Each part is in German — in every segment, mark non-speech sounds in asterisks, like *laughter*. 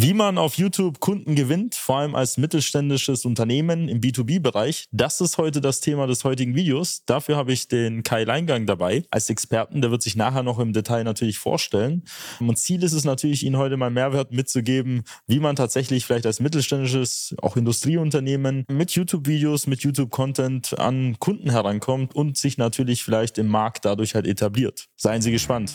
Wie man auf YouTube Kunden gewinnt, vor allem als mittelständisches Unternehmen im B2B-Bereich, das ist heute das Thema des heutigen Videos. Dafür habe ich den Kai Leingang dabei als Experten. Der wird sich nachher noch im Detail natürlich vorstellen. Und Ziel ist es natürlich, Ihnen heute mal Mehrwert mitzugeben, wie man tatsächlich vielleicht als mittelständisches, auch Industrieunternehmen mit YouTube-Videos, mit YouTube-Content an Kunden herankommt und sich natürlich vielleicht im Markt dadurch halt etabliert. Seien Sie gespannt.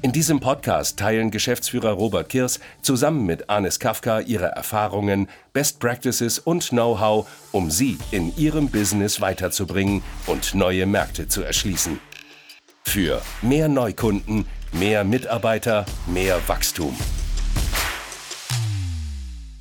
In diesem Podcast teilen Geschäftsführer Robert Kirs zusammen mit Anis Kafka ihre Erfahrungen, Best Practices und Know-how, um sie in ihrem Business weiterzubringen und neue Märkte zu erschließen. Für mehr Neukunden, mehr Mitarbeiter, mehr Wachstum.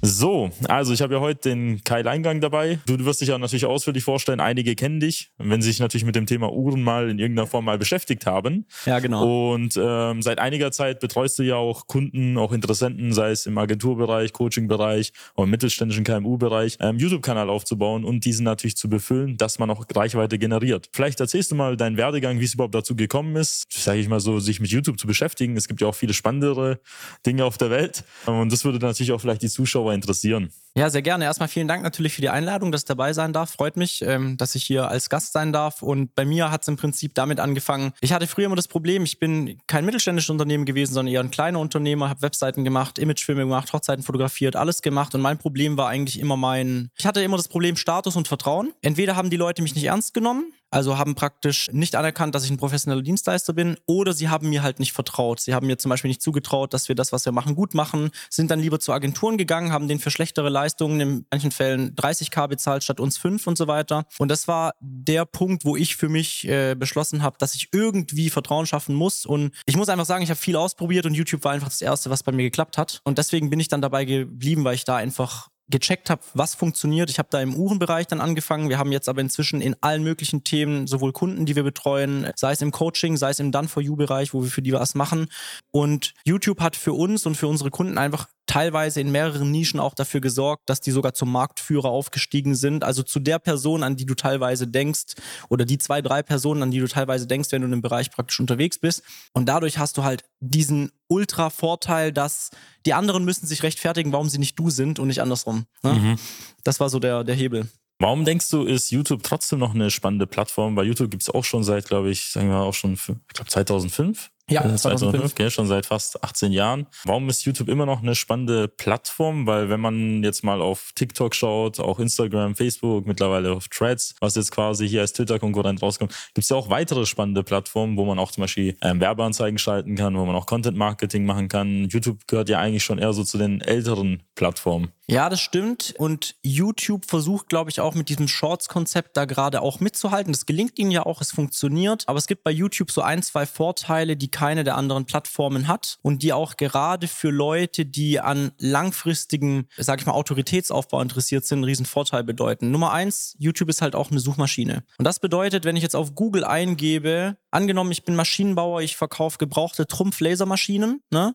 So, also ich habe ja heute den Kai Leingang dabei. Du wirst dich ja natürlich ausführlich vorstellen, einige kennen dich, wenn sie sich natürlich mit dem Thema Uhren mal in irgendeiner Form mal beschäftigt haben. Ja, genau. Und ähm, seit einiger Zeit betreust du ja auch Kunden, auch Interessenten, sei es im Agenturbereich, Coachingbereich oder im mittelständischen KMU-Bereich, ähm, YouTube-Kanal aufzubauen und diesen natürlich zu befüllen, dass man auch Reichweite generiert. Vielleicht erzählst du mal deinen Werdegang, wie es überhaupt dazu gekommen ist, sage ich mal so, sich mit YouTube zu beschäftigen. Es gibt ja auch viele spannendere Dinge auf der Welt und das würde natürlich auch vielleicht die Zuschauer interessieren. Ja, sehr gerne. Erstmal vielen Dank natürlich für die Einladung, dass ich dabei sein darf. Freut mich, ähm, dass ich hier als Gast sein darf. Und bei mir hat es im Prinzip damit angefangen. Ich hatte früher immer das Problem, ich bin kein mittelständisches Unternehmen gewesen, sondern eher ein kleiner Unternehmer, habe Webseiten gemacht, Imagefilme gemacht, Hochzeiten fotografiert, alles gemacht. Und mein Problem war eigentlich immer mein, ich hatte immer das Problem Status und Vertrauen. Entweder haben die Leute mich nicht ernst genommen, also haben praktisch nicht anerkannt, dass ich ein professioneller Dienstleister bin, oder sie haben mir halt nicht vertraut. Sie haben mir zum Beispiel nicht zugetraut, dass wir das, was wir machen, gut machen, sind dann lieber zu Agenturen gegangen, haben denen für schlechtere Leistungen in manchen Fällen 30k bezahlt statt uns 5 und so weiter. Und das war der Punkt, wo ich für mich äh, beschlossen habe, dass ich irgendwie Vertrauen schaffen muss. Und ich muss einfach sagen, ich habe viel ausprobiert und YouTube war einfach das Erste, was bei mir geklappt hat. Und deswegen bin ich dann dabei geblieben, weil ich da einfach gecheckt habe, was funktioniert. Ich habe da im Uhrenbereich dann angefangen. Wir haben jetzt aber inzwischen in allen möglichen Themen sowohl Kunden, die wir betreuen, sei es im Coaching, sei es im Done-for-You-Bereich, wo wir für die was machen. Und YouTube hat für uns und für unsere Kunden einfach teilweise in mehreren Nischen auch dafür gesorgt, dass die sogar zum Marktführer aufgestiegen sind. Also zu der Person, an die du teilweise denkst, oder die zwei, drei Personen, an die du teilweise denkst, wenn du in dem Bereich praktisch unterwegs bist. Und dadurch hast du halt diesen Ultra-Vorteil, dass die anderen müssen sich rechtfertigen, warum sie nicht du sind und nicht andersrum. Ne? Mhm. Das war so der, der Hebel. Warum denkst du, ist YouTube trotzdem noch eine spannende Plattform? Weil YouTube gibt es auch schon seit, glaube ich, sagen wir auch schon, ich glaube 2005. Ja, 2005, gell, schon seit fast 18 Jahren. Warum ist YouTube immer noch eine spannende Plattform? Weil wenn man jetzt mal auf TikTok schaut, auch Instagram, Facebook, mittlerweile auf Threads, was jetzt quasi hier als Twitter-Konkurrent rauskommt, gibt es ja auch weitere spannende Plattformen, wo man auch zum Beispiel ähm, Werbeanzeigen schalten kann, wo man auch Content-Marketing machen kann. YouTube gehört ja eigentlich schon eher so zu den älteren Plattformen. Ja, das stimmt. Und YouTube versucht, glaube ich, auch mit diesem Shorts-Konzept da gerade auch mitzuhalten. Das gelingt ihnen ja auch, es funktioniert. Aber es gibt bei YouTube so ein, zwei Vorteile, die keine der anderen Plattformen hat und die auch gerade für Leute, die an langfristigem, sag ich mal, Autoritätsaufbau interessiert sind, einen riesen Vorteil bedeuten. Nummer eins, YouTube ist halt auch eine Suchmaschine. Und das bedeutet, wenn ich jetzt auf Google eingebe, angenommen, ich bin Maschinenbauer, ich verkaufe gebrauchte Trumpf-Lasermaschinen, ne?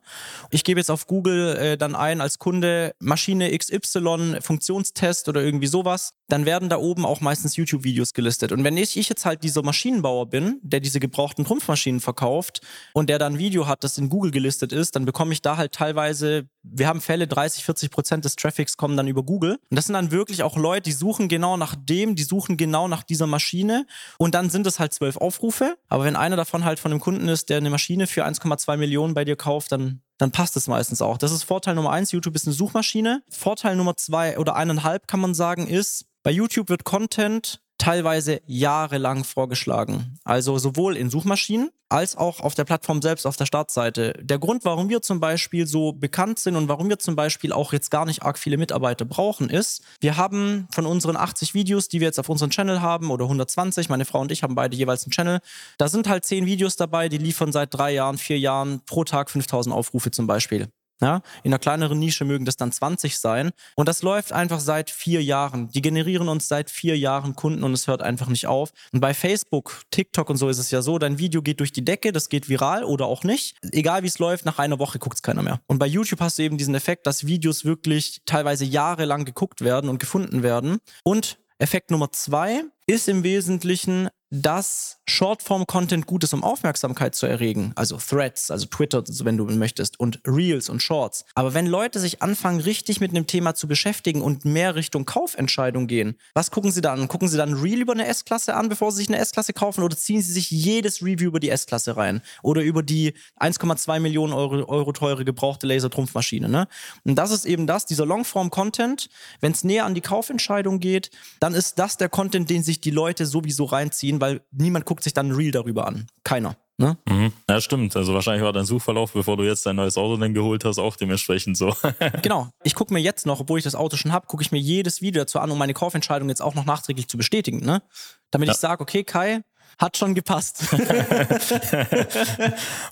Ich gebe jetzt auf Google äh, dann ein als Kunde Maschine XY, Funktionstest oder irgendwie sowas dann werden da oben auch meistens YouTube-Videos gelistet. Und wenn ich, ich jetzt halt dieser Maschinenbauer bin, der diese gebrauchten Trumpfmaschinen verkauft und der da ein Video hat, das in Google gelistet ist, dann bekomme ich da halt teilweise, wir haben Fälle, 30, 40 Prozent des Traffics kommen dann über Google. Und das sind dann wirklich auch Leute, die suchen genau nach dem, die suchen genau nach dieser Maschine. Und dann sind es halt zwölf Aufrufe. Aber wenn einer davon halt von einem Kunden ist, der eine Maschine für 1,2 Millionen bei dir kauft, dann dann passt es meistens auch. Das ist Vorteil Nummer eins. YouTube ist eine Suchmaschine. Vorteil Nummer zwei oder eineinhalb kann man sagen ist, bei YouTube wird Content teilweise jahrelang vorgeschlagen. Also sowohl in Suchmaschinen als auch auf der Plattform selbst, auf der Startseite. Der Grund, warum wir zum Beispiel so bekannt sind und warum wir zum Beispiel auch jetzt gar nicht arg viele Mitarbeiter brauchen, ist, wir haben von unseren 80 Videos, die wir jetzt auf unserem Channel haben, oder 120, meine Frau und ich haben beide jeweils einen Channel, da sind halt 10 Videos dabei, die liefern seit drei Jahren, vier Jahren pro Tag 5000 Aufrufe zum Beispiel. Ja, in einer kleineren Nische mögen das dann 20 sein. Und das läuft einfach seit vier Jahren. Die generieren uns seit vier Jahren Kunden und es hört einfach nicht auf. Und bei Facebook, TikTok und so ist es ja so, dein Video geht durch die Decke, das geht viral oder auch nicht. Egal wie es läuft, nach einer Woche guckt es keiner mehr. Und bei YouTube hast du eben diesen Effekt, dass Videos wirklich teilweise jahrelang geguckt werden und gefunden werden. Und Effekt Nummer zwei ist im Wesentlichen, dass Shortform-Content gut ist, um Aufmerksamkeit zu erregen. Also Threads, also Twitter, wenn du möchtest, und Reels und Shorts. Aber wenn Leute sich anfangen, richtig mit einem Thema zu beschäftigen und mehr Richtung Kaufentscheidung gehen, was gucken sie da an? Gucken sie dann Reel über eine S-Klasse an, bevor sie sich eine S-Klasse kaufen, oder ziehen sie sich jedes Review über die S-Klasse rein? Oder über die 1,2 Millionen Euro, Euro teure gebrauchte Lasertrumpfmaschine, ne? Und das ist eben das, dieser Longform-Content. Wenn es näher an die Kaufentscheidung geht, dann ist das der Content, den sich die Leute sowieso reinziehen, weil niemand guckt sich dann ein Reel darüber an. Keiner. Ne? Mhm. Ja, stimmt. Also wahrscheinlich war dein Suchverlauf, bevor du jetzt dein neues Auto dann geholt hast, auch dementsprechend so. *laughs* genau. Ich gucke mir jetzt noch, obwohl ich das Auto schon habe, gucke ich mir jedes Video dazu an, um meine Kaufentscheidung jetzt auch noch nachträglich zu bestätigen. Ne? Damit ja. ich sage, okay, Kai, hat schon gepasst. *laughs*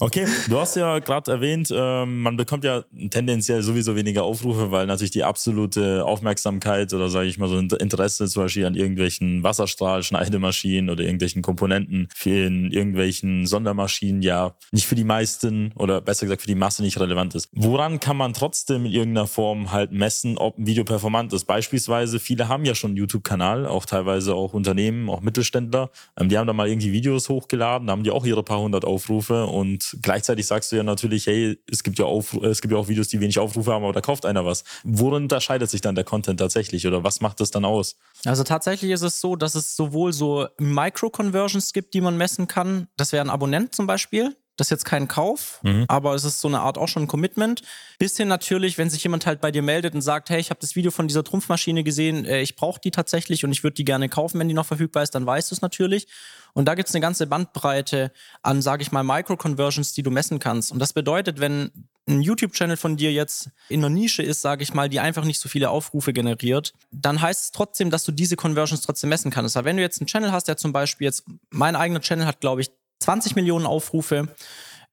okay, du hast ja gerade erwähnt, äh, man bekommt ja tendenziell sowieso weniger Aufrufe, weil natürlich die absolute Aufmerksamkeit oder sage ich mal so Interesse zum Beispiel an irgendwelchen Wasserstrahl-Schneidemaschinen oder irgendwelchen Komponenten in irgendwelchen Sondermaschinen ja nicht für die meisten oder besser gesagt für die Masse nicht relevant ist. Woran kann man trotzdem in irgendeiner Form halt messen, ob ein Video performant ist? Beispielsweise, viele haben ja schon einen YouTube-Kanal, auch teilweise auch Unternehmen, auch Mittelständler, ähm, die haben da mal irgendwie Videos hochgeladen, da haben die auch ihre paar hundert Aufrufe und gleichzeitig sagst du ja natürlich, hey, es gibt ja, Aufru es gibt ja auch Videos, die wenig Aufrufe haben, aber da kauft einer was. Worin unterscheidet sich dann der Content tatsächlich oder was macht das dann aus? Also tatsächlich ist es so, dass es sowohl so Micro-Conversions gibt, die man messen kann. Das wäre ein Abonnent zum Beispiel. Das ist jetzt kein Kauf, mhm. aber es ist so eine Art auch schon ein Commitment. Bis hin natürlich, wenn sich jemand halt bei dir meldet und sagt, hey, ich habe das Video von dieser Trumpfmaschine gesehen, äh, ich brauche die tatsächlich und ich würde die gerne kaufen, wenn die noch verfügbar ist, dann weißt du es natürlich. Und da gibt es eine ganze Bandbreite an, sage ich mal, Micro-Conversions, die du messen kannst. Und das bedeutet, wenn ein YouTube-Channel von dir jetzt in einer Nische ist, sage ich mal, die einfach nicht so viele Aufrufe generiert, dann heißt es trotzdem, dass du diese Conversions trotzdem messen kannst. Aber wenn du jetzt einen Channel hast, der zum Beispiel jetzt, mein eigener Channel hat, glaube ich, 20 Millionen Aufrufe.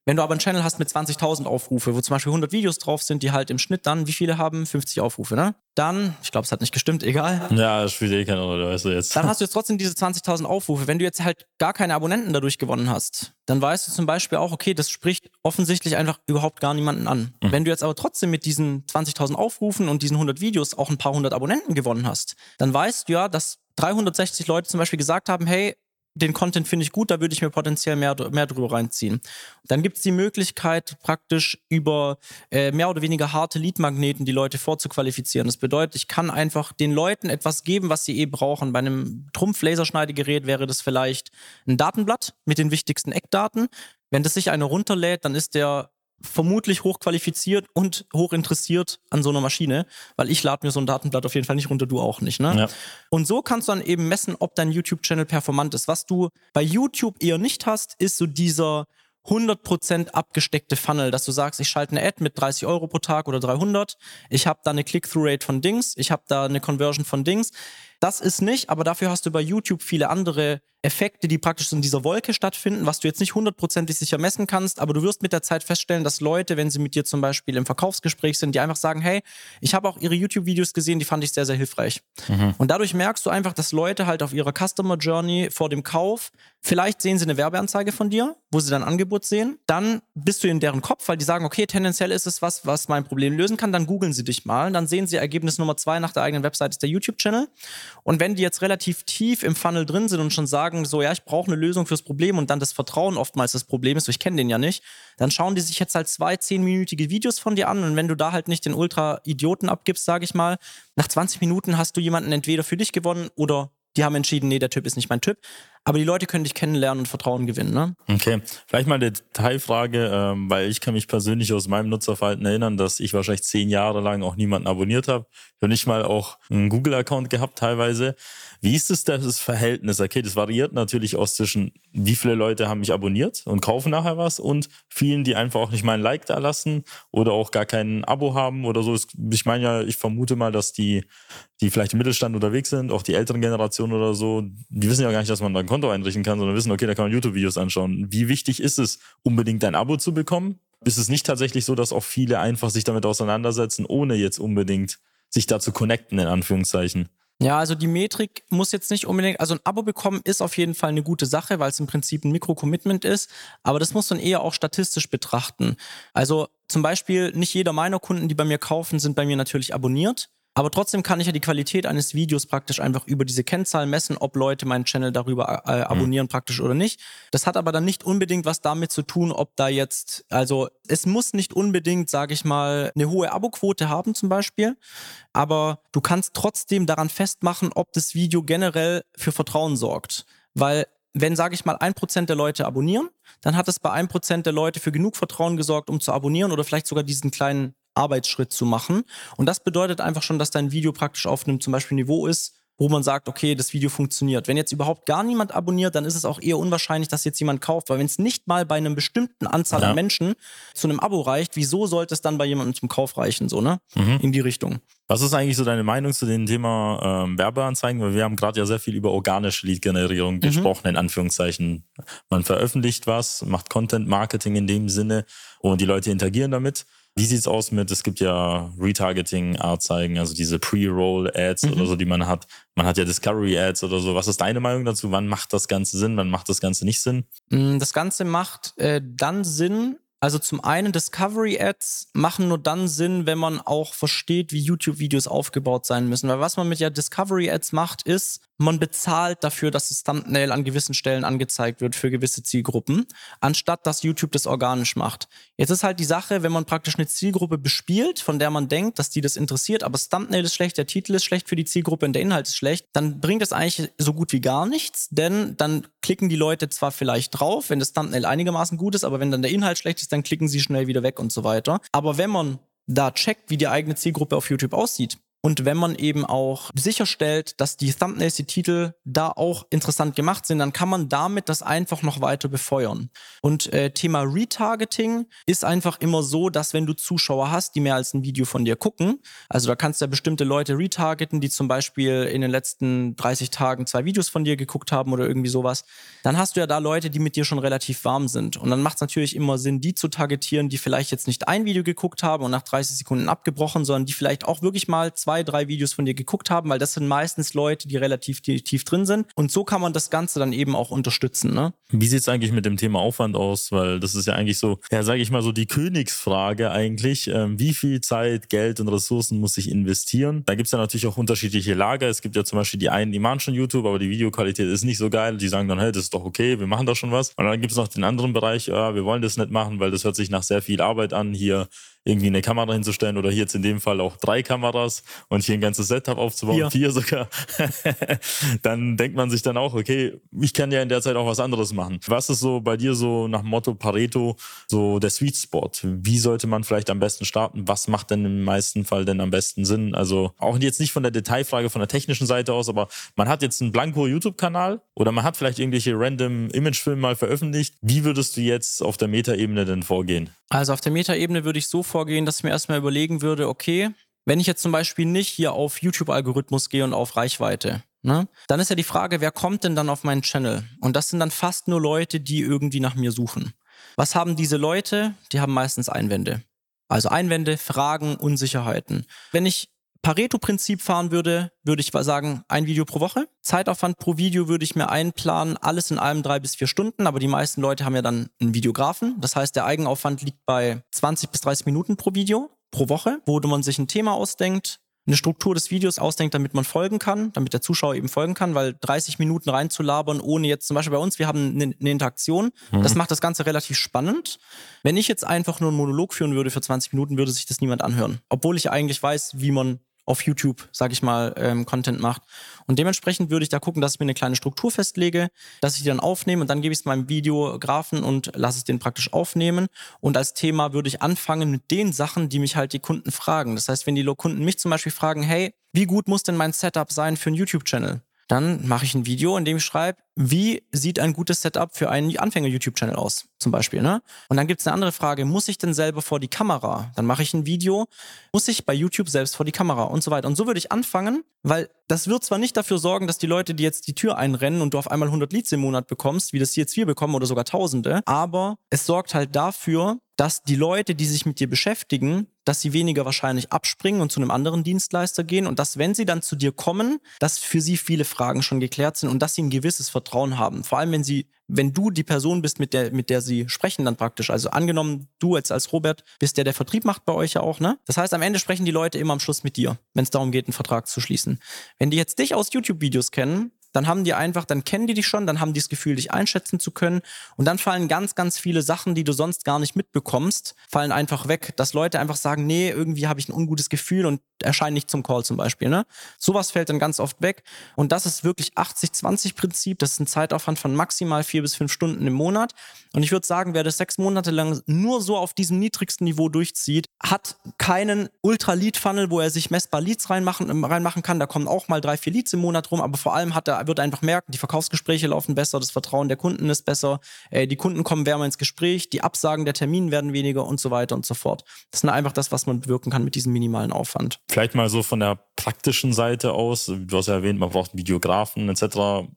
Wenn du aber einen Channel hast mit 20.000 Aufrufe, wo zum Beispiel 100 Videos drauf sind, die halt im Schnitt dann, wie viele haben? 50 Aufrufe, ne? Dann, ich glaube, es hat nicht gestimmt, egal. Ja, das spielt eh keine Rolle, weißt du jetzt. Dann hast du *laughs* jetzt trotzdem diese 20.000 Aufrufe. Wenn du jetzt halt gar keine Abonnenten dadurch gewonnen hast, dann weißt du zum Beispiel auch, okay, das spricht offensichtlich einfach überhaupt gar niemanden an. Mhm. Wenn du jetzt aber trotzdem mit diesen 20.000 Aufrufen und diesen 100 Videos auch ein paar hundert Abonnenten gewonnen hast, dann weißt du ja, dass 360 Leute zum Beispiel gesagt haben, hey, den Content finde ich gut, da würde ich mir potenziell mehr, mehr drüber reinziehen. Dann gibt es die Möglichkeit, praktisch über äh, mehr oder weniger harte Leadmagneten die Leute vorzuqualifizieren. Das bedeutet, ich kann einfach den Leuten etwas geben, was sie eh brauchen. Bei einem Trumpf-Laserschneidegerät wäre das vielleicht ein Datenblatt mit den wichtigsten Eckdaten. Wenn das sich einer runterlädt, dann ist der vermutlich hochqualifiziert und hochinteressiert an so einer Maschine, weil ich lade mir so ein Datenblatt auf jeden Fall nicht runter, du auch nicht. Ne? Ja. Und so kannst du dann eben messen, ob dein YouTube-Channel performant ist. Was du bei YouTube eher nicht hast, ist so dieser 100% abgesteckte Funnel, dass du sagst, ich schalte eine Ad mit 30 Euro pro Tag oder 300, ich habe da eine Click-Through-Rate von Dings, ich habe da eine Conversion von Dings. Das ist nicht, aber dafür hast du bei YouTube viele andere Effekte, die praktisch in dieser Wolke stattfinden, was du jetzt nicht hundertprozentig sicher messen kannst, aber du wirst mit der Zeit feststellen, dass Leute, wenn sie mit dir zum Beispiel im Verkaufsgespräch sind, die einfach sagen, hey, ich habe auch ihre YouTube-Videos gesehen, die fand ich sehr, sehr hilfreich. Mhm. Und dadurch merkst du einfach, dass Leute halt auf ihrer Customer Journey vor dem Kauf, vielleicht sehen sie eine Werbeanzeige von dir, wo sie dann Angebot sehen, dann bist du in deren Kopf, weil die sagen, okay, tendenziell ist es was, was mein Problem lösen kann, dann googeln sie dich mal, dann sehen sie Ergebnis Nummer zwei nach der eigenen Website ist der YouTube-Channel. Und wenn die jetzt relativ tief im Funnel drin sind und schon sagen, sagen, so, ja, ich brauche eine Lösung fürs Problem und dann das Vertrauen oftmals das Problem ist, so, ich kenne den ja nicht, dann schauen die sich jetzt halt zwei zehnminütige Videos von dir an und wenn du da halt nicht den Ultra-Idioten abgibst, sage ich mal, nach 20 Minuten hast du jemanden entweder für dich gewonnen oder die haben entschieden, nee, der Typ ist nicht mein Typ. Aber die Leute können dich kennenlernen und Vertrauen gewinnen. Ne? Okay, vielleicht mal eine Detailfrage, ähm, weil ich kann mich persönlich aus meinem Nutzerverhalten erinnern, dass ich wahrscheinlich zehn Jahre lang auch niemanden abonniert habe. Ich habe nicht mal auch einen Google-Account gehabt teilweise. Wie ist es das Verhältnis? Okay, das variiert natürlich aus zwischen, wie viele Leute haben mich abonniert und kaufen nachher was und vielen, die einfach auch nicht mal ein Like da lassen oder auch gar kein Abo haben oder so. Ich meine ja, ich vermute mal, dass die, die vielleicht im Mittelstand unterwegs sind, auch die älteren Generationen oder so, die wissen ja gar nicht, dass man da ein Konto einrichten kann, sondern wissen, okay, da kann man YouTube-Videos anschauen. Wie wichtig ist es, unbedingt ein Abo zu bekommen? Ist es nicht tatsächlich so, dass auch viele einfach sich damit auseinandersetzen, ohne jetzt unbedingt sich da zu connecten, in Anführungszeichen? Ja, also die Metrik muss jetzt nicht unbedingt, also ein Abo bekommen ist auf jeden Fall eine gute Sache, weil es im Prinzip ein Mikro-Commitment ist, aber das muss man eher auch statistisch betrachten. Also zum Beispiel nicht jeder meiner Kunden, die bei mir kaufen, sind bei mir natürlich abonniert. Aber trotzdem kann ich ja die Qualität eines Videos praktisch einfach über diese Kennzahlen messen, ob Leute meinen Channel darüber äh, mhm. abonnieren mhm. praktisch oder nicht. Das hat aber dann nicht unbedingt was damit zu tun, ob da jetzt, also es muss nicht unbedingt, sage ich mal, eine hohe Aboquote haben zum Beispiel, aber du kannst trotzdem daran festmachen, ob das Video generell für Vertrauen sorgt. Weil wenn, sage ich mal, ein Prozent der Leute abonnieren, dann hat es bei ein Prozent der Leute für genug Vertrauen gesorgt, um zu abonnieren oder vielleicht sogar diesen kleinen Arbeitsschritt zu machen. Und das bedeutet einfach schon, dass dein Video praktisch auf einem zum Beispiel Niveau ist, wo man sagt, okay, das Video funktioniert. Wenn jetzt überhaupt gar niemand abonniert, dann ist es auch eher unwahrscheinlich, dass jetzt jemand kauft, weil wenn es nicht mal bei einem bestimmten Anzahl ja. an Menschen zu einem Abo reicht, wieso sollte es dann bei jemandem zum Kauf reichen, so, ne? Mhm. In die Richtung. Was ist eigentlich so deine Meinung zu dem Thema ähm, Werbeanzeigen? Weil wir haben gerade ja sehr viel über organische Lead-Generierung mhm. gesprochen, in Anführungszeichen. Man veröffentlicht was, macht Content-Marketing in dem Sinne und die Leute interagieren damit. Wie sieht's aus mit, es gibt ja Retargeting-Anzeigen, also diese Pre-Roll-Ads mhm. oder so, die man hat. Man hat ja Discovery-Ads oder so. Was ist deine Meinung dazu? Wann macht das Ganze Sinn? Wann macht das Ganze nicht Sinn? Mm, das Ganze macht äh, dann Sinn, also zum einen Discovery-Ads machen nur dann Sinn, wenn man auch versteht, wie YouTube-Videos aufgebaut sein müssen. Weil was man mit ja Discovery-Ads macht, ist, man bezahlt dafür, dass das Thumbnail an gewissen Stellen angezeigt wird für gewisse Zielgruppen, anstatt dass YouTube das organisch macht. Jetzt ist halt die Sache, wenn man praktisch eine Zielgruppe bespielt, von der man denkt, dass die das interessiert, aber das Thumbnail ist schlecht, der Titel ist schlecht für die Zielgruppe und der Inhalt ist schlecht, dann bringt das eigentlich so gut wie gar nichts, denn dann klicken die Leute zwar vielleicht drauf, wenn das Thumbnail einigermaßen gut ist, aber wenn dann der Inhalt schlecht ist, dann klicken sie schnell wieder weg und so weiter. Aber wenn man da checkt, wie die eigene Zielgruppe auf YouTube aussieht, und wenn man eben auch sicherstellt, dass die Thumbnails, die Titel da auch interessant gemacht sind, dann kann man damit das einfach noch weiter befeuern. Und äh, Thema Retargeting ist einfach immer so, dass wenn du Zuschauer hast, die mehr als ein Video von dir gucken, also da kannst du ja bestimmte Leute retargeten, die zum Beispiel in den letzten 30 Tagen zwei Videos von dir geguckt haben oder irgendwie sowas, dann hast du ja da Leute, die mit dir schon relativ warm sind. Und dann macht es natürlich immer Sinn, die zu targetieren, die vielleicht jetzt nicht ein Video geguckt haben und nach 30 Sekunden abgebrochen, sondern die vielleicht auch wirklich mal zwei zwei, drei Videos von dir geguckt haben, weil das sind meistens Leute, die relativ tief drin sind. Und so kann man das Ganze dann eben auch unterstützen. Ne? Wie sieht es eigentlich mit dem Thema Aufwand aus? Weil das ist ja eigentlich so, ja, sage ich mal so die Königsfrage eigentlich. Ähm, wie viel Zeit, Geld und Ressourcen muss ich investieren? Da gibt es ja natürlich auch unterschiedliche Lager. Es gibt ja zum Beispiel die einen, die machen schon YouTube, aber die Videoqualität ist nicht so geil. Die sagen dann, hey, das ist doch okay, wir machen da schon was. Und dann gibt es noch den anderen Bereich, ja, wir wollen das nicht machen, weil das hört sich nach sehr viel Arbeit an, hier irgendwie eine Kamera hinzustellen oder hier jetzt in dem Fall auch drei Kameras und hier ein ganzes Setup aufzubauen, vier, vier sogar, *laughs* dann denkt man sich dann auch, okay, ich kann ja in der Zeit auch was anderes machen. Was ist so bei dir so nach Motto Pareto so der Sweet Spot? Wie sollte man vielleicht am besten starten? Was macht denn im meisten Fall denn am besten Sinn? Also auch jetzt nicht von der Detailfrage von der technischen Seite aus, aber man hat jetzt einen blanko YouTube-Kanal oder man hat vielleicht irgendwelche random Imagefilme mal veröffentlicht. Wie würdest du jetzt auf der Metaebene denn vorgehen? Also auf der Metaebene würde ich so vorgehen, dass ich mir erstmal überlegen würde, okay, Wenn ich jetzt zum Beispiel nicht hier auf YouTube-Algorithmus gehe und auf Reichweite, Ne? Dann ist ja die Frage, wer kommt denn dann auf meinen Channel? Und das sind dann fast nur Leute, die irgendwie nach mir suchen. Was haben diese Leute? Die haben meistens Einwände. Also Einwände, Fragen, Unsicherheiten. Wenn ich Pareto-Prinzip fahren würde, würde ich sagen, ein Video pro Woche. Zeitaufwand pro Video würde ich mir einplanen, alles in allem drei bis vier Stunden, aber die meisten Leute haben ja dann einen Videografen. Das heißt, der Eigenaufwand liegt bei 20 bis 30 Minuten pro Video pro Woche, wo man sich ein Thema ausdenkt, eine Struktur des Videos ausdenkt, damit man folgen kann, damit der Zuschauer eben folgen kann, weil 30 Minuten reinzulabern, ohne jetzt zum Beispiel bei uns, wir haben eine, eine Interaktion, mhm. das macht das Ganze relativ spannend. Wenn ich jetzt einfach nur einen Monolog führen würde für 20 Minuten, würde sich das niemand anhören. Obwohl ich eigentlich weiß, wie man auf YouTube, sage ich mal, ähm, Content macht. Und dementsprechend würde ich da gucken, dass ich mir eine kleine Struktur festlege, dass ich die dann aufnehme und dann gebe ich es meinem Videografen und lasse es den praktisch aufnehmen. Und als Thema würde ich anfangen mit den Sachen, die mich halt die Kunden fragen. Das heißt, wenn die Kunden mich zum Beispiel fragen, hey, wie gut muss denn mein Setup sein für einen YouTube-Channel? Dann mache ich ein Video, in dem ich schreibe, wie sieht ein gutes Setup für einen Anfänger-YouTube-Channel aus, zum Beispiel. Ne? Und dann gibt es eine andere Frage, muss ich denn selber vor die Kamera? Dann mache ich ein Video, muss ich bei YouTube selbst vor die Kamera und so weiter. Und so würde ich anfangen, weil das wird zwar nicht dafür sorgen, dass die Leute, die jetzt die Tür einrennen und du auf einmal 100 Leads im Monat bekommst, wie das jetzt wir bekommen oder sogar Tausende, aber es sorgt halt dafür, dass die Leute, die sich mit dir beschäftigen, dass sie weniger wahrscheinlich abspringen und zu einem anderen Dienstleister gehen und dass, wenn sie dann zu dir kommen, dass für sie viele Fragen schon geklärt sind und dass sie ein gewisses Vertrauen haben. Vor allem, wenn sie, wenn du die Person bist, mit der, mit der sie sprechen dann praktisch. Also angenommen, du jetzt als Robert bist der, der Vertrieb macht bei euch ja auch, ne? Das heißt, am Ende sprechen die Leute immer am Schluss mit dir, wenn es darum geht, einen Vertrag zu schließen. Wenn die jetzt dich aus YouTube-Videos kennen, dann haben die einfach, dann kennen die dich schon, dann haben die das Gefühl, dich einschätzen zu können. Und dann fallen ganz, ganz viele Sachen, die du sonst gar nicht mitbekommst, fallen einfach weg. Dass Leute einfach sagen, nee, irgendwie habe ich ein ungutes Gefühl und erscheinen nicht zum Call zum Beispiel. Ne? Sowas fällt dann ganz oft weg. Und das ist wirklich 80-20-Prinzip. Das ist ein Zeitaufwand von maximal vier bis fünf Stunden im Monat. Und ich würde sagen, wer das sechs Monate lang nur so auf diesem niedrigsten Niveau durchzieht, hat keinen Ultra-Lead-Funnel, wo er sich messbar Leads reinmachen, reinmachen kann. Da kommen auch mal drei, vier Leads im Monat rum, aber vor allem hat er wird einfach merken, die Verkaufsgespräche laufen besser, das Vertrauen der Kunden ist besser, äh, die Kunden kommen wärmer ins Gespräch, die Absagen der Termine werden weniger und so weiter und so fort. Das ist einfach das, was man bewirken kann mit diesem minimalen Aufwand. Vielleicht mal so von der praktischen Seite aus, du hast ja erwähnt, man braucht Videografen etc.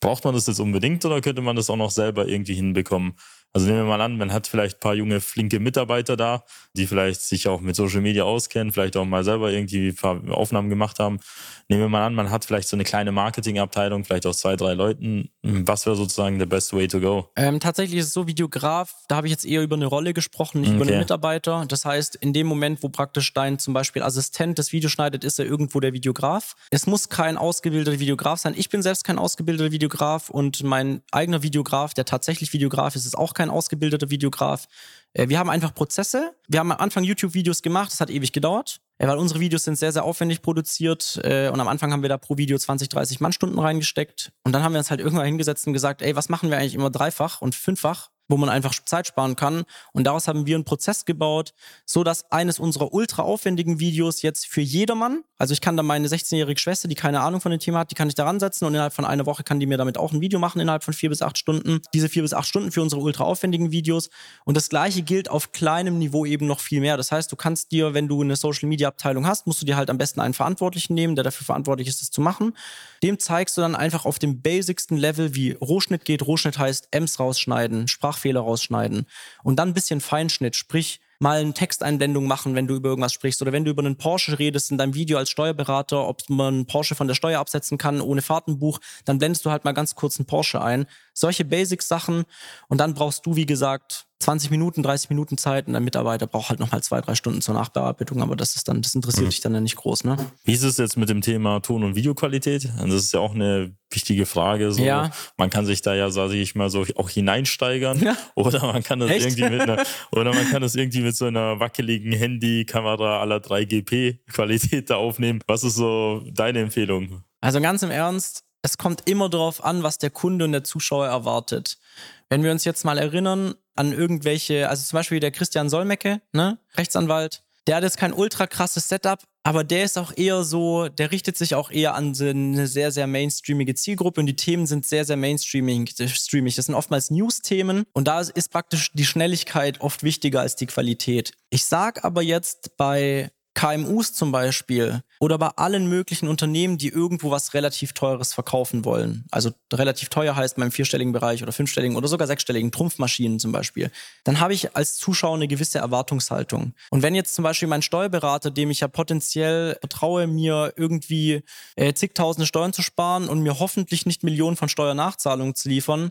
Braucht man das jetzt unbedingt oder könnte man das auch noch selber irgendwie hinbekommen? Also nehmen wir mal an, man hat vielleicht ein paar junge, flinke Mitarbeiter da, die vielleicht sich auch mit Social Media auskennen, vielleicht auch mal selber irgendwie ein paar Aufnahmen gemacht haben. Nehmen wir mal an, man hat vielleicht so eine kleine Marketingabteilung, vielleicht aus zwei, drei Leuten. Was wäre sozusagen der best way to go? Ähm, tatsächlich ist es so, Videograf, da habe ich jetzt eher über eine Rolle gesprochen, nicht okay. über einen Mitarbeiter. Das heißt, in dem Moment, wo praktisch dein zum Beispiel Assistent das Video schneidet, ist er irgendwo der Videograf. Es muss kein ausgebildeter Videograf sein. Ich bin selbst kein ausgebildeter Videograf und mein eigener Videograf, der tatsächlich Videograf ist, ist auch kein kein ausgebildeter Videograf. Äh, wir haben einfach Prozesse. Wir haben am Anfang YouTube-Videos gemacht, das hat ewig gedauert, äh, weil unsere Videos sind sehr, sehr aufwendig produziert äh, und am Anfang haben wir da pro Video 20, 30 Mannstunden reingesteckt und dann haben wir uns halt irgendwann hingesetzt und gesagt, ey, was machen wir eigentlich immer dreifach und fünffach? Wo man einfach Zeit sparen kann. Und daraus haben wir einen Prozess gebaut, so dass eines unserer ultra aufwendigen Videos jetzt für jedermann, also ich kann da meine 16-jährige Schwester, die keine Ahnung von dem Thema hat, die kann ich daran setzen und innerhalb von einer Woche kann die mir damit auch ein Video machen, innerhalb von vier bis acht Stunden. Diese vier bis acht Stunden für unsere ultra aufwendigen Videos. Und das gleiche gilt auf kleinem Niveau eben noch viel mehr. Das heißt, du kannst dir, wenn du eine Social Media Abteilung hast, musst du dir halt am besten einen Verantwortlichen nehmen, der dafür verantwortlich ist, das zu machen. Dem zeigst du dann einfach auf dem basicsten Level, wie Rohschnitt geht. Rohschnitt heißt Ems rausschneiden, Sprach Sprachfehler rausschneiden und dann ein bisschen Feinschnitt, sprich mal eine Texteinblendung machen, wenn du über irgendwas sprichst oder wenn du über einen Porsche redest in deinem Video als Steuerberater, ob man Porsche von der Steuer absetzen kann ohne Fahrtenbuch, dann blendest du halt mal ganz kurz einen Porsche ein. Solche Basic-Sachen und dann brauchst du, wie gesagt, 20 Minuten, 30 Minuten Zeit und der Mitarbeiter braucht halt nochmal zwei, drei Stunden zur Nachbearbeitung, aber das ist dann, das interessiert mhm. dich dann ja nicht groß, ne? Wie ist es jetzt mit dem Thema Ton- und Videoqualität? Also das ist ja auch eine wichtige Frage. So. Ja. Man kann sich da ja, sage ich mal, so auch hineinsteigern. Ja. Oder man kann das Echt? irgendwie mit einer, *laughs* oder man kann das irgendwie mit so einer wackeligen Handykamera aller 3GP-Qualität da aufnehmen. Was ist so deine Empfehlung? Also ganz im Ernst, es kommt immer darauf an, was der Kunde und der Zuschauer erwartet. Wenn wir uns jetzt mal erinnern an irgendwelche, also zum Beispiel der Christian Solmecke, ne, Rechtsanwalt, der hat jetzt kein ultra krasses Setup, aber der ist auch eher so, der richtet sich auch eher an eine sehr, sehr mainstreamige Zielgruppe und die Themen sind sehr, sehr mainstreaming. Streamig. Das sind oftmals News-Themen und da ist praktisch die Schnelligkeit oft wichtiger als die Qualität. Ich sag aber jetzt bei KMUs zum Beispiel oder bei allen möglichen Unternehmen, die irgendwo was relativ Teures verkaufen wollen. Also relativ teuer heißt beim vierstelligen Bereich oder fünfstelligen oder sogar sechsstelligen Trumpfmaschinen zum Beispiel. Dann habe ich als Zuschauer eine gewisse Erwartungshaltung. Und wenn jetzt zum Beispiel mein Steuerberater, dem ich ja potenziell vertraue, mir irgendwie äh, zigtausende Steuern zu sparen und mir hoffentlich nicht Millionen von Steuernachzahlungen zu liefern,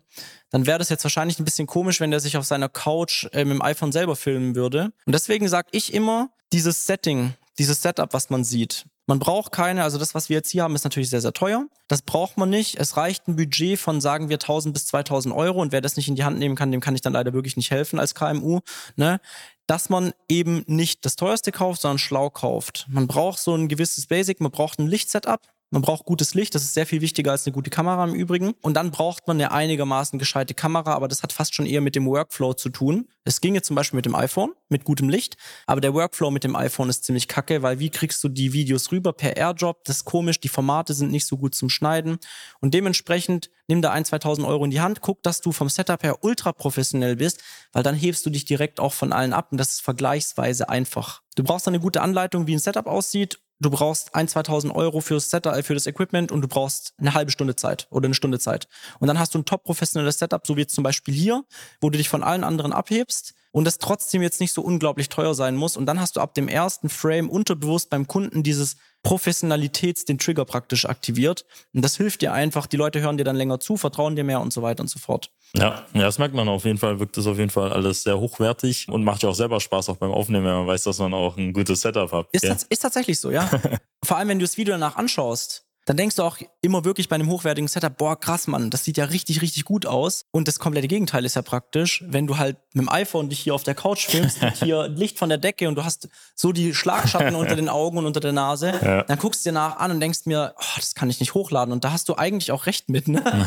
dann wäre das jetzt wahrscheinlich ein bisschen komisch, wenn der sich auf seiner Couch äh, mit dem iPhone selber filmen würde. Und deswegen sage ich immer, dieses Setting, dieses Setup, was man sieht. Man braucht keine, also das, was wir jetzt hier haben, ist natürlich sehr, sehr teuer. Das braucht man nicht. Es reicht ein Budget von, sagen wir, 1000 bis 2000 Euro. Und wer das nicht in die Hand nehmen kann, dem kann ich dann leider wirklich nicht helfen als KMU. Ne? Dass man eben nicht das teuerste kauft, sondern schlau kauft. Man braucht so ein gewisses Basic, man braucht ein Lichtsetup. Man braucht gutes Licht, das ist sehr viel wichtiger als eine gute Kamera im Übrigen. Und dann braucht man eine einigermaßen gescheite Kamera, aber das hat fast schon eher mit dem Workflow zu tun. Es ginge zum Beispiel mit dem iPhone, mit gutem Licht, aber der Workflow mit dem iPhone ist ziemlich kacke, weil wie kriegst du die Videos rüber per AirDrop? Das ist komisch, die Formate sind nicht so gut zum Schneiden. Und dementsprechend nimm da ein, 2000 Euro in die Hand, guck, dass du vom Setup her ultra professionell bist, weil dann hebst du dich direkt auch von allen ab und das ist vergleichsweise einfach. Du brauchst eine gute Anleitung, wie ein Setup aussieht du brauchst ein, 2000 Euro fürs Setup, für das Equipment und du brauchst eine halbe Stunde Zeit oder eine Stunde Zeit. Und dann hast du ein top professionelles Setup, so wie jetzt zum Beispiel hier, wo du dich von allen anderen abhebst und das trotzdem jetzt nicht so unglaublich teuer sein muss. Und dann hast du ab dem ersten Frame unterbewusst beim Kunden dieses Professionalitäts, den Trigger praktisch aktiviert. Und das hilft dir einfach. Die Leute hören dir dann länger zu, vertrauen dir mehr und so weiter und so fort. Ja, ja, das merkt man auf jeden Fall, wirkt das auf jeden Fall alles sehr hochwertig und macht ja auch selber Spaß auch beim Aufnehmen, wenn man weiß, dass man auch ein gutes Setup hat. Ist, ja. ist tatsächlich so, ja. *laughs* Vor allem, wenn du das Video danach anschaust, dann denkst du auch immer wirklich bei einem hochwertigen Setup, boah, krass, Mann, das sieht ja richtig, richtig gut aus. Und das komplette Gegenteil ist ja praktisch, wenn du halt mit dem iPhone dich hier auf der Couch filmst, mit hier *laughs* Licht von der Decke und du hast so die Schlagschatten unter den Augen und unter der Nase, ja. dann guckst du dir nach an und denkst mir, oh, das kann ich nicht hochladen. Und da hast du eigentlich auch recht mit, ne? *laughs*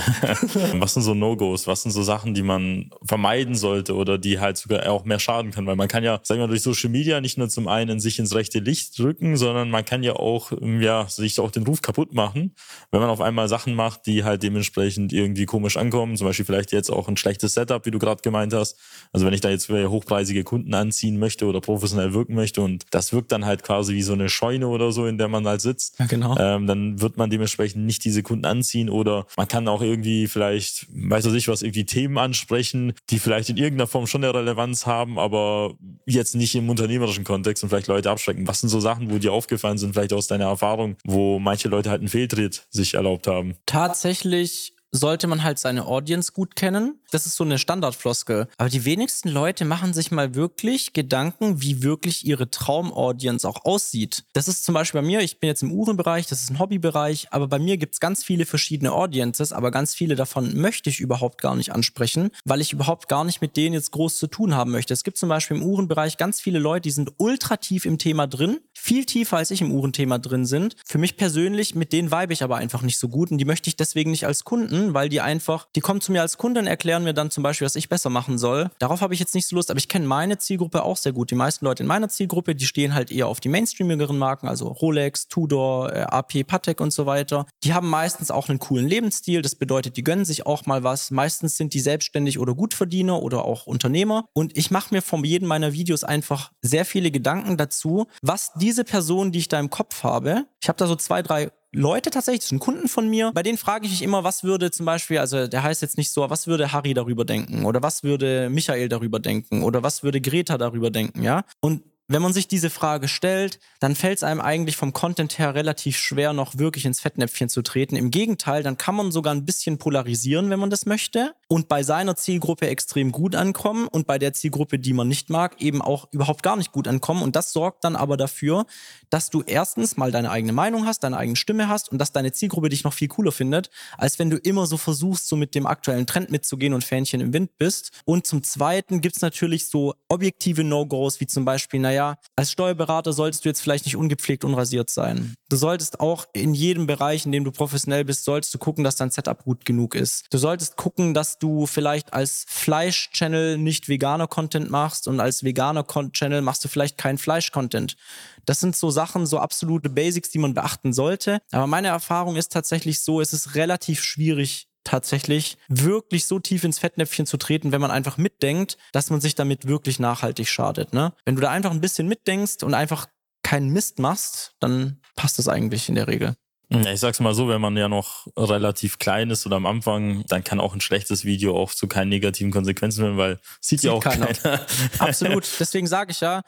Was sind so No-Gos? Was sind so Sachen, die man vermeiden sollte oder die halt sogar auch mehr schaden können? Weil man kann ja, sagen wir mal, durch Social Media nicht nur zum einen sich ins rechte Licht drücken, sondern man kann ja auch, ja, sich auch den Ruf kaputt machen machen, wenn man auf einmal Sachen macht, die halt dementsprechend irgendwie komisch ankommen. Zum Beispiel vielleicht jetzt auch ein schlechtes Setup, wie du gerade gemeint hast. Also wenn ich da jetzt hochpreisige Kunden anziehen möchte oder professionell wirken möchte und das wirkt dann halt quasi wie so eine Scheune oder so, in der man halt sitzt, ja, genau. ähm, dann wird man dementsprechend nicht diese Kunden anziehen oder man kann auch irgendwie vielleicht, weiß ich was, irgendwie Themen ansprechen, die vielleicht in irgendeiner Form schon eine Relevanz haben, aber jetzt nicht im unternehmerischen Kontext und vielleicht Leute abschrecken. Was sind so Sachen, wo dir aufgefallen sind, vielleicht aus deiner Erfahrung, wo manche Leute halt einen Fehltritt sich erlaubt haben? Tatsächlich sollte man halt seine Audience gut kennen. Das ist so eine Standardfloskel. Aber die wenigsten Leute machen sich mal wirklich Gedanken, wie wirklich ihre Traumaudience auch aussieht. Das ist zum Beispiel bei mir, ich bin jetzt im Uhrenbereich, das ist ein Hobbybereich, aber bei mir gibt es ganz viele verschiedene Audiences, aber ganz viele davon möchte ich überhaupt gar nicht ansprechen, weil ich überhaupt gar nicht mit denen jetzt groß zu tun haben möchte. Es gibt zum Beispiel im Uhrenbereich ganz viele Leute, die sind ultra tief im Thema drin, viel tiefer als ich im Uhrenthema drin sind. Für mich persönlich, mit denen vibe ich aber einfach nicht so gut und die möchte ich deswegen nicht als Kunden, weil die einfach, die kommen zu mir als Kunde und erklären mir dann zum Beispiel, was ich besser machen soll. Darauf habe ich jetzt nicht so Lust, aber ich kenne meine Zielgruppe auch sehr gut. Die meisten Leute in meiner Zielgruppe, die stehen halt eher auf die mainstreamigeren Marken, also Rolex, Tudor, äh, AP, Patek und so weiter. Die haben meistens auch einen coolen Lebensstil. Das bedeutet, die gönnen sich auch mal was. Meistens sind die selbstständig oder Gutverdiener oder auch Unternehmer. Und ich mache mir von jedem meiner Videos einfach sehr viele Gedanken dazu, was diese Person, die ich da im Kopf habe, ich habe da so zwei, drei Leute tatsächlich, das sind Kunden von mir, bei denen frage ich mich immer, was würde zum Beispiel, also der heißt jetzt nicht so, was würde Harry darüber denken oder was würde Michael darüber denken oder was würde Greta darüber denken, ja? Und wenn man sich diese Frage stellt, dann fällt es einem eigentlich vom Content her relativ schwer, noch wirklich ins Fettnäpfchen zu treten. Im Gegenteil, dann kann man sogar ein bisschen polarisieren, wenn man das möchte, und bei seiner Zielgruppe extrem gut ankommen und bei der Zielgruppe, die man nicht mag, eben auch überhaupt gar nicht gut ankommen. Und das sorgt dann aber dafür, dass du erstens mal deine eigene Meinung hast, deine eigene Stimme hast und dass deine Zielgruppe dich noch viel cooler findet, als wenn du immer so versuchst, so mit dem aktuellen Trend mitzugehen und Fähnchen im Wind bist. Und zum Zweiten gibt's natürlich so objektive No-Gos, wie zum Beispiel, naja, naja, als Steuerberater solltest du jetzt vielleicht nicht ungepflegt, unrasiert sein. Du solltest auch in jedem Bereich, in dem du professionell bist, solltest du gucken, dass dein Setup gut genug ist. Du solltest gucken, dass du vielleicht als Fleisch-Channel nicht Veganer-Content machst und als Veganer-Channel machst du vielleicht keinen Fleisch-Content. Das sind so Sachen, so absolute Basics, die man beachten sollte. Aber meine Erfahrung ist tatsächlich so, es ist relativ schwierig, tatsächlich wirklich so tief ins Fettnäpfchen zu treten, wenn man einfach mitdenkt, dass man sich damit wirklich nachhaltig schadet. Ne? Wenn du da einfach ein bisschen mitdenkst und einfach keinen Mist machst, dann passt das eigentlich in der Regel. Ich sag's mal so, wenn man ja noch relativ klein ist oder am Anfang, dann kann auch ein schlechtes Video auch zu keinen negativen Konsequenzen führen, weil sieht, sieht ja auch keiner. keiner. Absolut. *laughs* Deswegen sage ich ja,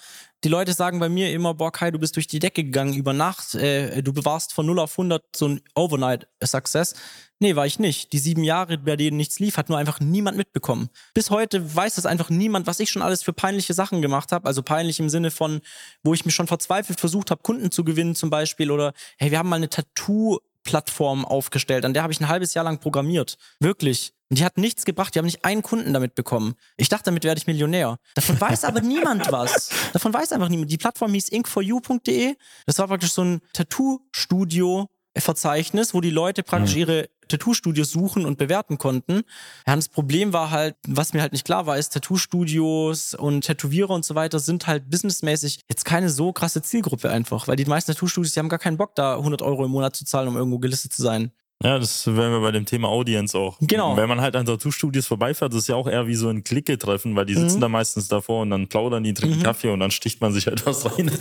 die Leute sagen bei mir immer, boah Kai, du bist durch die Decke gegangen über Nacht, äh, du bewahrst von 0 auf 100 so ein Overnight-Success. Nee, war ich nicht. Die sieben Jahre, bei denen nichts lief, hat nur einfach niemand mitbekommen. Bis heute weiß das einfach niemand, was ich schon alles für peinliche Sachen gemacht habe. Also peinlich im Sinne von, wo ich mich schon verzweifelt versucht habe, Kunden zu gewinnen zum Beispiel. Oder, hey, wir haben mal eine Tattoo- Plattform aufgestellt, an der habe ich ein halbes Jahr lang programmiert. Wirklich. Und die hat nichts gebracht, die haben nicht einen Kunden damit bekommen. Ich dachte, damit werde ich Millionär. Davon weiß aber *laughs* niemand was. Davon weiß einfach niemand. Die Plattform hieß inkforyou.de. Das war praktisch so ein Tattoo-Studio, Verzeichnis, wo die Leute praktisch mhm. ihre Tattoo-Studios suchen und bewerten konnten. Ja, das Problem war halt, was mir halt nicht klar war, ist, Tattoo-Studios und Tätowierer und so weiter sind halt businessmäßig jetzt keine so krasse Zielgruppe einfach, weil die meisten Tattoo-Studios, die haben gar keinen Bock, da 100 Euro im Monat zu zahlen, um irgendwo gelistet zu sein. Ja, das wären wir bei dem Thema Audience auch. Genau. Wenn man halt an Tattoo-Studios vorbeifährt, das ist ja auch eher wie so ein Clique-Treffen, weil die sitzen mhm. da meistens davor und dann plaudern die, trinken mhm. Kaffee und dann sticht man sich halt was rein. *laughs*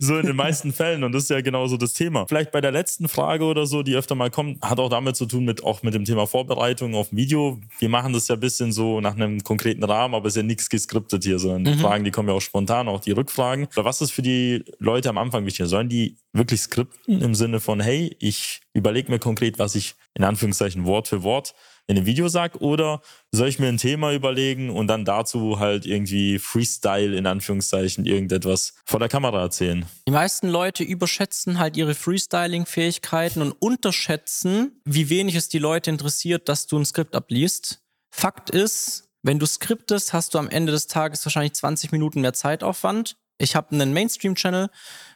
so in den meisten Fällen und das ist ja genauso das Thema. Vielleicht bei der letzten Frage oder so, die öfter mal kommt, hat auch damit zu tun mit auch mit dem Thema Vorbereitung auf Video. Wir machen das ja ein bisschen so nach einem konkreten Rahmen, aber es ist ja nichts geskriptet hier, sondern mhm. Fragen, die kommen ja auch spontan, auch die Rückfragen. Was ist für die Leute am Anfang wichtig? Sollen die wirklich skripten im Sinne von, hey, ich überlege mir konkret, was ich in Anführungszeichen Wort für Wort in einem Video sage, oder soll ich mir ein Thema überlegen und dann dazu halt irgendwie Freestyle in Anführungszeichen irgendetwas vor der Kamera erzählen? Die meisten Leute überschätzen halt ihre Freestyling-Fähigkeiten und unterschätzen, wie wenig es die Leute interessiert, dass du ein Skript abliest. Fakt ist, wenn du skriptest, hast du am Ende des Tages wahrscheinlich 20 Minuten mehr Zeitaufwand. Ich habe einen Mainstream-Channel,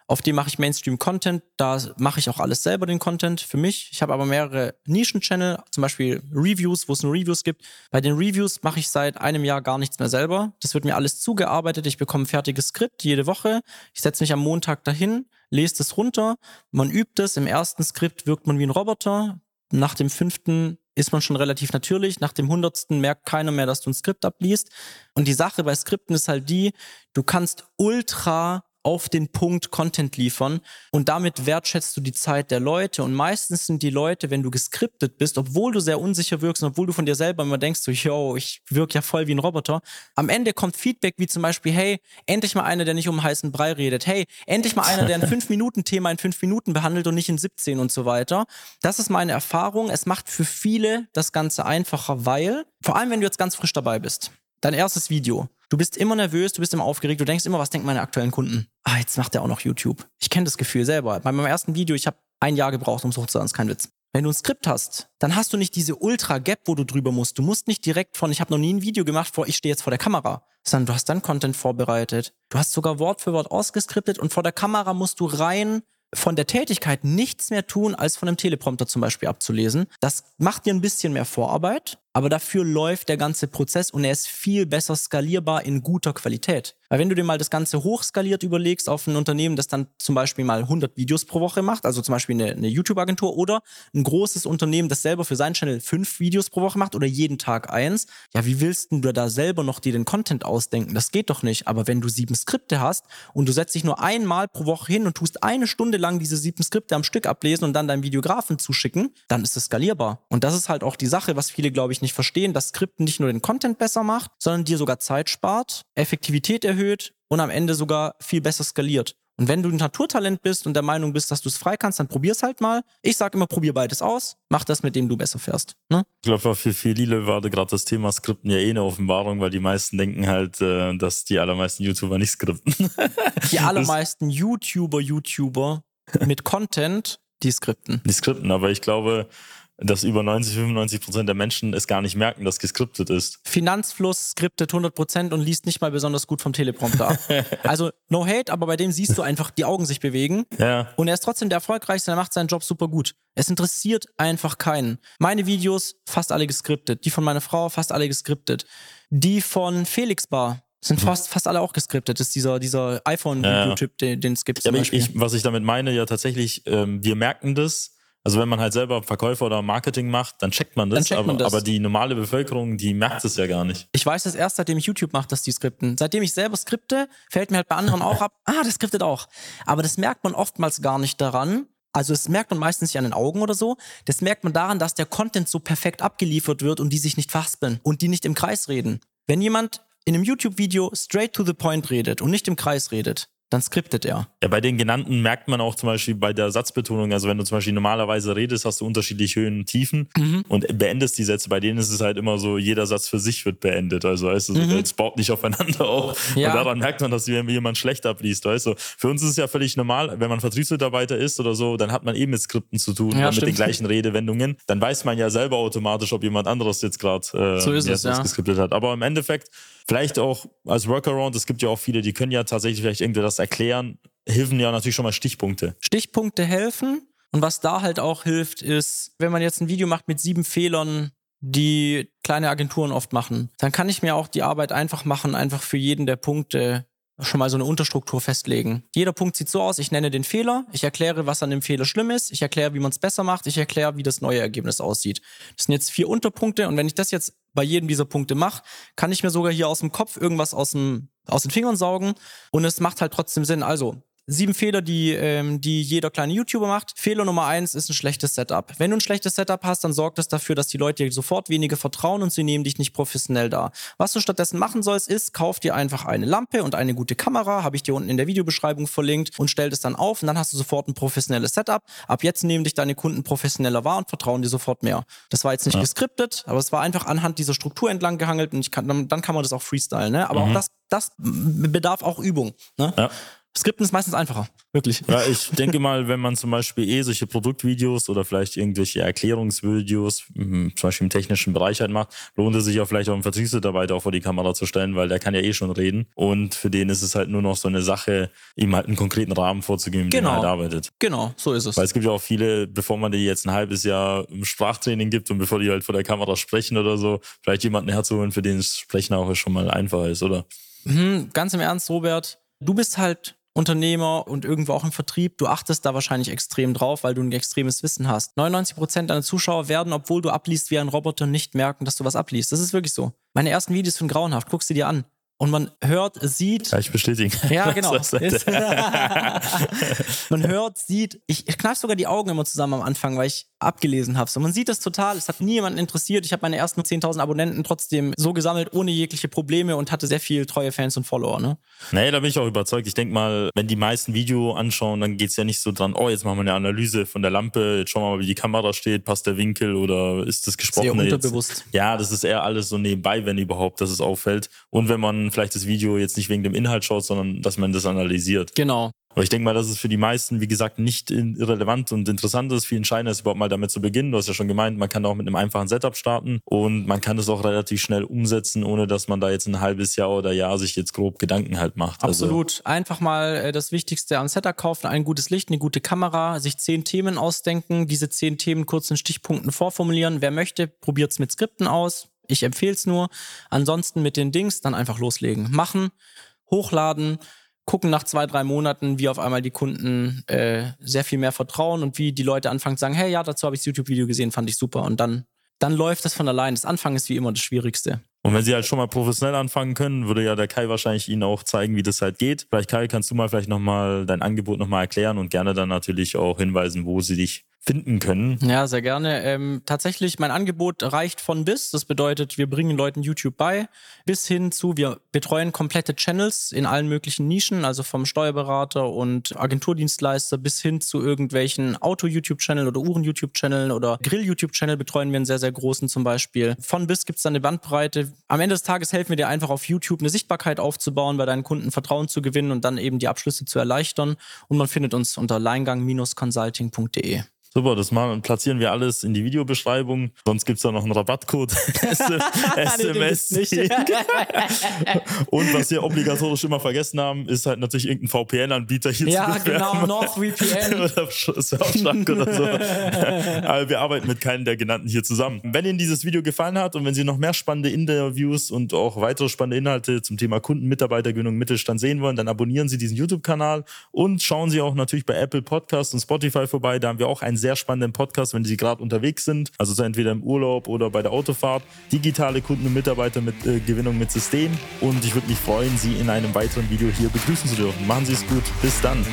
auf dem mache ich Mainstream-Content. Da mache ich auch alles selber, den Content für mich. Ich habe aber mehrere Nischen-Channel, zum Beispiel Reviews, wo es nur Reviews gibt. Bei den Reviews mache ich seit einem Jahr gar nichts mehr selber. Das wird mir alles zugearbeitet. Ich bekomme ein fertiges Skript jede Woche. Ich setze mich am Montag dahin, lese es runter. Man übt es. Im ersten Skript wirkt man wie ein Roboter. Nach dem fünften ist man schon relativ natürlich. Nach dem hundertsten merkt keiner mehr, dass du ein Skript abliest. Und die Sache bei Skripten ist halt die, du kannst ultra auf den Punkt Content liefern und damit wertschätzt du die Zeit der Leute und meistens sind die Leute, wenn du geskriptet bist, obwohl du sehr unsicher wirkst und obwohl du von dir selber immer denkst, so, yo, ich wirke ja voll wie ein Roboter, am Ende kommt Feedback wie zum Beispiel, hey, endlich mal einer, der nicht um heißen Brei redet, hey, endlich mal einer, der ein *laughs* 5-Minuten-Thema in 5 Minuten behandelt und nicht in 17 und so weiter. Das ist meine Erfahrung. Es macht für viele das Ganze einfacher, weil, vor allem wenn du jetzt ganz frisch dabei bist, dein erstes Video, Du bist immer nervös, du bist immer aufgeregt, du denkst immer, was denken meine aktuellen Kunden? Ah, jetzt macht er auch noch YouTube. Ich kenne das Gefühl selber. Bei meinem ersten Video, ich habe ein Jahr gebraucht, um es hochzuladen, ist kein Witz. Wenn du ein Skript hast, dann hast du nicht diese Ultra-Gap, wo du drüber musst. Du musst nicht direkt von, ich habe noch nie ein Video gemacht, vor ich stehe jetzt vor der Kamera, sondern du hast dann Content vorbereitet. Du hast sogar Wort für Wort ausgeskriptet und vor der Kamera musst du rein von der Tätigkeit nichts mehr tun, als von einem Teleprompter zum Beispiel abzulesen. Das macht dir ein bisschen mehr Vorarbeit, aber dafür läuft der ganze Prozess und er ist viel besser skalierbar in guter Qualität. Weil wenn du dir mal das Ganze hochskaliert überlegst auf ein Unternehmen, das dann zum Beispiel mal 100 Videos pro Woche macht, also zum Beispiel eine, eine YouTube-Agentur oder ein großes Unternehmen, das selber für seinen Channel fünf Videos pro Woche macht oder jeden Tag eins, ja, wie willst du da selber noch dir den Content ausdenken? Das geht doch nicht. Aber wenn du sieben Skripte hast und du setzt dich nur einmal pro Woche hin und tust eine Stunde lang diese sieben Skripte am Stück ablesen und dann deinem Videografen zuschicken, dann ist es skalierbar. Und das ist halt auch die Sache, was viele, glaube ich, nicht verstehen, dass Skripten nicht nur den Content besser macht, sondern dir sogar Zeit spart, Effektivität erhöht und am Ende sogar viel besser skaliert. Und wenn du ein Naturtalent bist und der Meinung bist, dass du es frei kannst, dann probier's halt mal. Ich sage immer, probier beides aus. Mach das, mit dem du besser fährst. Ne? Ich glaube, für viele war gerade das Thema Skripten ja eh eine Offenbarung, weil die meisten denken halt, äh, dass die allermeisten YouTuber nicht skripten. *laughs* die allermeisten YouTuber, YouTuber mit Content, die skripten. Die skripten, aber ich glaube, dass über 90, 95 Prozent der Menschen es gar nicht merken, dass geskriptet ist. Finanzfluss skriptet 100 Prozent und liest nicht mal besonders gut vom Teleprompter ab. *laughs* also no hate, aber bei dem siehst du einfach die Augen sich bewegen. Ja. Und er ist trotzdem der erfolgreichste, er macht seinen Job super gut. Es interessiert einfach keinen. Meine Videos fast alle geskriptet, die von meiner Frau fast alle geskriptet, die von Felix Bar sind mhm. fast, fast alle auch geskriptet. Das ist dieser, dieser iPhone-Videotyp, ja. den, den es gibt. Ja, ich, ich, was ich damit meine, ja tatsächlich, ähm, wir merken das, Also wenn man halt selber Verkäufer oder Marketing macht, dann checkt man das, checkt man aber, das. aber die normale Bevölkerung, die merkt es ja gar nicht. Ich weiß es erst, seitdem ich YouTube mache, dass die skripten. Seitdem ich selber skripte, fällt mir halt bei anderen auch ab, *laughs* ah, das skriptet auch. Aber das merkt man oftmals gar nicht daran. Also das merkt man meistens nicht an den Augen oder so. Das merkt man daran, dass der Content so perfekt abgeliefert wird und die sich nicht verhaspeln und die nicht im Kreis reden. Wenn jemand in einem YouTube-Video straight to the point redet und nicht im Kreis redet, dann skriptet er. Ja, bei den genannten merkt man auch zum Beispiel bei der Satzbetonung, also wenn du zum Beispiel normalerweise redest, hast du unterschiedliche Höhen und Tiefen Mhm. und beendest die Sätze. Bei denen ist es halt immer so, jeder Satz für sich wird beendet. Also weißt du, es baut nicht aufeinander auf. Mhm. Ja. Und daran merkt man, dass jemand schlecht abliest, weißt du. Für uns ist es ja völlig normal, wenn man Vertriebsmitarbeiter ist oder so, dann hat man eh mit Skripten zu tun, Ja, mit den gleichen Redewendungen. Dann weiß man ja selber automatisch, ob jemand anderes jetzt gerade äh, So ist es, ja. geskriptet hat. Aber im Endeffekt, vielleicht auch als Workaround, es gibt ja auch viele, die können ja tatsächlich vielleicht irgendwie das erklären, helfen ja natürlich schon mal Stichpunkte. Stichpunkte helfen. Und was da halt auch hilft, ist, wenn man jetzt ein Video macht mit sieben Fehlern, die kleine Agenturen oft machen, dann kann ich mir auch die Arbeit einfach machen, einfach für jeden der Punkte schon mal so eine Unterstruktur festlegen. Jeder Punkt sieht so aus, ich nenne den Fehler, ich erkläre, was an dem Fehler schlimm ist, ich erkläre, wie man es besser macht, ich erkläre, wie das neue Ergebnis aussieht. Das sind jetzt vier Unterpunkte und wenn ich das jetzt bei jedem dieser Punkte mache, kann ich mir sogar hier aus dem Kopf irgendwas aus, dem, aus den Fingern saugen und es macht halt trotzdem Sinn. Also, Sieben Fehler, die, ähm, die jeder kleine YouTuber macht. Fehler Nummer eins ist ein schlechtes Setup. Wenn du ein schlechtes Setup hast, dann sorgt das dafür, dass die Leute dir sofort weniger vertrauen und sie nehmen dich nicht professionell dar. Was du stattdessen machen sollst, ist, kauf dir einfach eine Lampe und eine gute Kamera, habe ich dir unten in der Videobeschreibung verlinkt und stell das dann auf und dann hast du sofort ein professionelles Setup. Ab jetzt nehmen dich deine Kunden professioneller wahr und vertrauen dir sofort mehr. Das war jetzt nicht geskriptet, aber es war einfach anhand dieser Struktur entlang gehangelt und ich kann, dann, dann kann man das auch freestylen. Ne? Aber auch das, das bedarf auch Übung. Ne? Ja. Skripten ist meistens einfacher. Wirklich. Ja, ich denke mal, wenn man zum Beispiel eh solche Produktvideos oder vielleicht irgendwelche Erklärungsvideos, mhm, zum Beispiel im technischen Bereich halt macht, lohnt es sich ja vielleicht auch einen Vertriebsmitarbeiter auch vor die Kamera zu stellen, weil der kann ja eh schon reden. Und für den ist es halt nur noch so eine Sache, ihm halt einen konkreten Rahmen vorzugeben, mit dem er Genau. halt arbeitet. Genau, so ist es. Weil es gibt ja auch viele, bevor man die jetzt ein halbes Jahr im Sprachtraining gibt und bevor die halt vor der Kamera sprechen oder so, vielleicht jemanden herzuholen, für den das Sprechen auch schon mal einfacher ist, oder? Mhm, ganz im Ernst, Robert, du bist halt Unternehmer und irgendwo auch im Vertrieb. Du achtest da wahrscheinlich extrem drauf, weil du ein extremes Wissen hast. 99% deiner Zuschauer werden, obwohl du abliest wie ein Roboter, nicht merken, dass du was abliest. Das ist wirklich so. Meine ersten Videos sind grauenhaft. Guckst du dir an. Und man hört, sieht, Kann ich bestätigen. Ja, *laughs* genau. *laughs* Man hört, sieht, ich, ich kneif sogar die Augen immer zusammen am Anfang, weil ich abgelesen habe. So, man sieht das total, es hat nie jemanden interessiert. Ich habe meine ersten 10.000 Abonnenten trotzdem so gesammelt, ohne jegliche Probleme und hatte sehr viel treue Fans und Follower. Ne? Nee, da bin ich auch überzeugt. Ich denke mal, wenn die meisten Video anschauen, dann geht's ja nicht so dran, oh, jetzt machen wir eine Analyse von der Lampe, jetzt schauen wir mal, wie die Kamera steht, passt der Winkel oder ist das gesprochen? Sehr unterbewusst. Ja, das ist eher alles so nebenbei, wenn überhaupt, dass es auffällt. Und wenn man vielleicht das Video jetzt nicht wegen dem Inhalt schaut, sondern dass man das analysiert. Genau. Aber ich denke mal, dass es für die meisten, wie gesagt, nicht irrelevant und interessant ist. Viel entscheidender ist überhaupt mal damit zu beginnen. Du hast ja schon gemeint, man kann auch mit einem einfachen Setup starten und man kann das auch relativ schnell umsetzen, ohne dass man da jetzt ein halbes Jahr oder Jahr sich jetzt grob Gedanken halt macht. Also, Absolut. Einfach mal äh, das Wichtigste am Setup kaufen, ein gutes Licht, eine gute Kamera, sich zehn Themen ausdenken, diese zehn Themen kurz in Stichpunkten vorformulieren. Wer möchte, probiert's mit Skripten aus. Ich empfehle es nur. Ansonsten mit den Dings dann einfach loslegen. Machen, hochladen, gucken nach zwei, drei Monaten, wie auf einmal die Kunden äh, sehr viel mehr vertrauen und wie die Leute anfangen zu sagen, hey, ja, dazu habe ich das YouTube-Video gesehen, fand ich super. Und dann, dann läuft das von allein. Das Anfang ist wie immer das Schwierigste. Und wenn sie halt schon mal professionell anfangen können, würde ja der Kai wahrscheinlich Ihnen auch zeigen, wie das halt geht. Vielleicht Kai, kannst du mal vielleicht nochmal dein Angebot nochmal erklären und gerne dann natürlich auch hinweisen, wo sie dich finden können. Ja, sehr gerne. Ähm, tatsächlich, mein Angebot reicht von bis. Das bedeutet, wir bringen Leuten YouTube bei, bis hin zu, wir betreuen komplette Channels in allen möglichen Nischen, also vom Steuerberater und Agenturdienstleister bis hin zu irgendwelchen Auto-YouTube-Channel oder Uhren-YouTube-Channel oder Grill-YouTube-Channel betreuen wir einen sehr, sehr großen zum Beispiel. Von bis gibt's dann eine Bandbreite. Am Ende des Tages helfen wir dir einfach auf YouTube eine Sichtbarkeit aufzubauen, bei deinen Kunden Vertrauen zu gewinnen und dann eben die Abschlüsse zu erleichtern. Und man findet uns unter leingang-consulting.de. Super, das machen, platzieren wir alles in die Videobeschreibung. Sonst gibt's da noch einen Rabattcode. *laughs* *laughs* SMS. *laughs* Und was wir obligatorisch immer vergessen haben, ist halt natürlich irgendein VPN-Anbieter hier Ja, zu bewerben. genau, NordVPN. oder Surfshark oder so. Aber wir arbeiten mit keinem der genannten hier zusammen. Wenn Ihnen dieses Video gefallen hat und wenn Sie noch mehr spannende Interviews und auch weitere spannende Inhalte zum Thema Kunden, Mitarbeitergewinnung, Mittelstand sehen wollen, dann abonnieren Sie diesen YouTube-Kanal und schauen Sie auch natürlich bei Apple Podcasts und Spotify vorbei. Da haben wir auch ein sehr spannenden Podcast, wenn Sie gerade unterwegs sind, also so entweder im Urlaub oder bei der Autofahrt. Digitale Kunden und Mitarbeiter mit äh, Gewinnung mit System. Und ich würde mich freuen, Sie in einem weiteren Video hier begrüßen zu dürfen. Machen Sie es gut. Bis dann.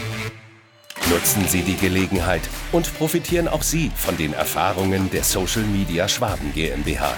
Nutzen Sie die Gelegenheit und profitieren auch Sie von den Erfahrungen der Social Media Schwaben GmbH.